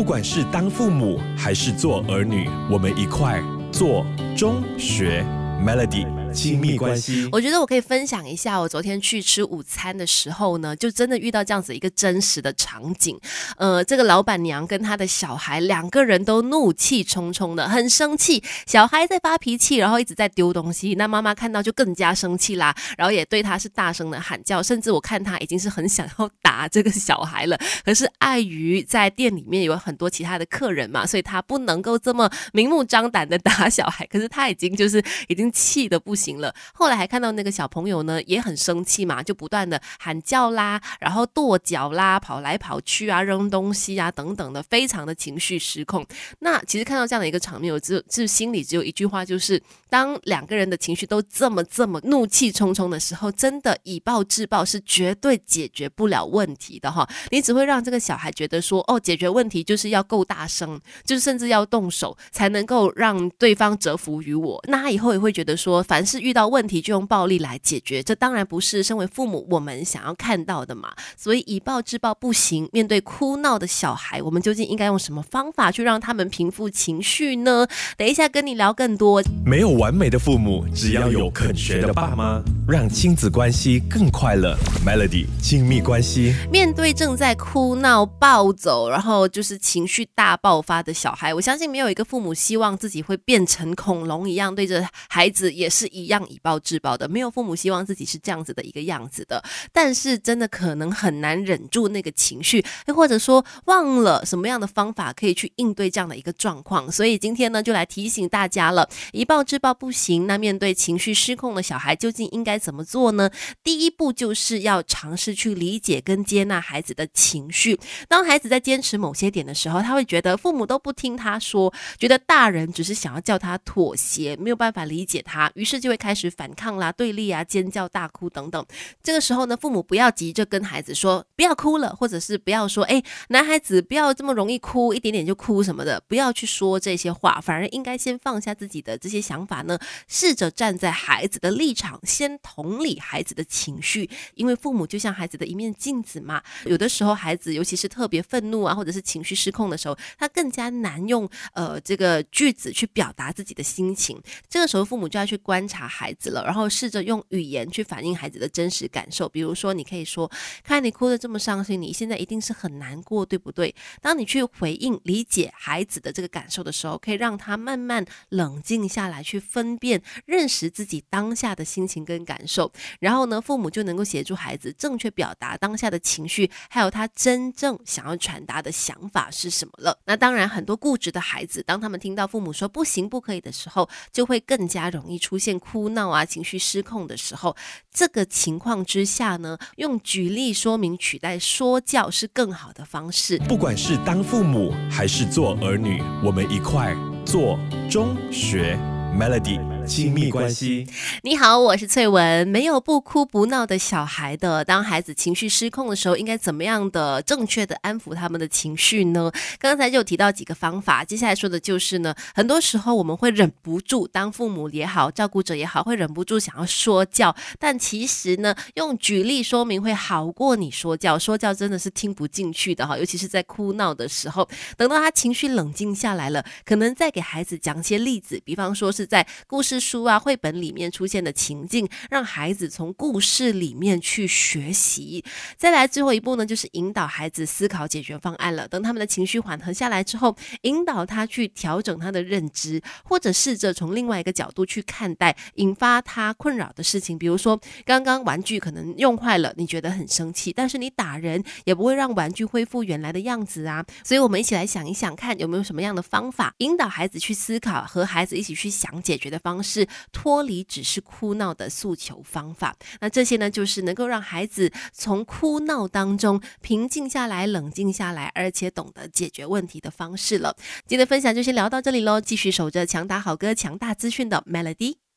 不管是当父母还是做儿女，我们一块做中学 Melody。亲密关系，我觉得我可以分享一下，我昨天去吃午餐的时候呢，就真的遇到这样子一个真实的场景。呃，这个老板娘跟她的小孩两个人都怒气冲冲的，很生气。小孩在发脾气，然后一直在丢东西，那妈妈看到就更加生气啦，然后也对他是大声的喊叫，甚至我看他已经是很想要打这个小孩了。可是碍于在店里面有很多其他的客人嘛，所以他不能够这么明目张胆的打小孩。可是他已经就是已经气的不。行了，后来还看到那个小朋友呢，也很生气嘛，就不断的喊叫啦，然后跺脚啦，跑来跑去啊，扔东西啊等等的，非常的情绪失控。那其实看到这样的一个场面，我只是心里只有一句话，就是当两个人的情绪都这么这么怒气冲冲的时候，真的以暴制暴是绝对解决不了问题的哈。你只会让这个小孩觉得说，哦，解决问题就是要够大声，就是甚至要动手才能够让对方折服于我。那他以后也会觉得说，凡。是遇到问题就用暴力来解决，这当然不是身为父母我们想要看到的嘛。所以以暴制暴不行。面对哭闹的小孩，我们究竟应该用什么方法去让他们平复情绪呢？等一下跟你聊更多。没有完美的父母，只要有肯学的爸妈，让亲子关系更快乐。Melody 亲密关系。面对正在哭闹暴走，然后就是情绪大爆发的小孩，我相信没有一个父母希望自己会变成恐龙一样，对着孩子也是一。样以暴制暴的，没有父母希望自己是这样子的一个样子的。但是真的可能很难忍住那个情绪，又或者说忘了什么样的方法可以去应对这样的一个状况。所以今天呢，就来提醒大家了：以暴制暴不行。那面对情绪失控的小孩，究竟应该怎么做呢？第一步就是要尝试去理解跟接纳孩子的情绪。当孩子在坚持某些点的时候，他会觉得父母都不听他说，觉得大人只是想要叫他妥协，没有办法理解他，于是就。会开始反抗啦、对立啊、尖叫、大哭等等。这个时候呢，父母不要急着跟孩子说不要哭了，或者是不要说哎，男孩子不要这么容易哭，一点点就哭什么的，不要去说这些话，反而应该先放下自己的这些想法呢，试着站在孩子的立场，先同理孩子的情绪，因为父母就像孩子的一面镜子嘛。有的时候孩子尤其是特别愤怒啊，或者是情绪失控的时候，他更加难用呃这个句子去表达自己的心情。这个时候父母就要去观察。孩子了，然后试着用语言去反映孩子的真实感受。比如说，你可以说：“看你哭得这么伤心，你现在一定是很难过，对不对？”当你去回应、理解孩子的这个感受的时候，可以让他慢慢冷静下来，去分辨、认识自己当下的心情跟感受。然后呢，父母就能够协助孩子正确表达当下的情绪，还有他真正想要传达的想法是什么了。那当然，很多固执的孩子，当他们听到父母说不行、不可以的时候，就会更加容易出现。哭闹啊，情绪失控的时候，这个情况之下呢，用举例说明取代说教是更好的方式。不管是当父母还是做儿女，我们一块做中学 Melody。亲密关系。你好，我是翠文。没有不哭不闹的小孩的。当孩子情绪失控的时候，应该怎么样的正确的安抚他们的情绪呢？刚才就提到几个方法，接下来说的就是呢，很多时候我们会忍不住，当父母也好，照顾者也好，会忍不住想要说教。但其实呢，用举例说明会好过你说教。说教真的是听不进去的哈，尤其是在哭闹的时候。等到他情绪冷静下来了，可能再给孩子讲些例子，比方说是在故事。书啊，绘本里面出现的情境，让孩子从故事里面去学习。再来最后一步呢，就是引导孩子思考解决方案了。等他们的情绪缓和下来之后，引导他去调整他的认知，或者试着从另外一个角度去看待引发他困扰的事情。比如说，刚刚玩具可能用坏了，你觉得很生气，但是你打人也不会让玩具恢复原来的样子啊。所以，我们一起来想一想，看有没有什么样的方法，引导孩子去思考，和孩子一起去想解决的方式。是脱离只是哭闹的诉求方法，那这些呢，就是能够让孩子从哭闹当中平静下来、冷静下来，而且懂得解决问题的方式了。今天的分享就先聊到这里喽，继续守着强打好歌、强大资讯的 Melody。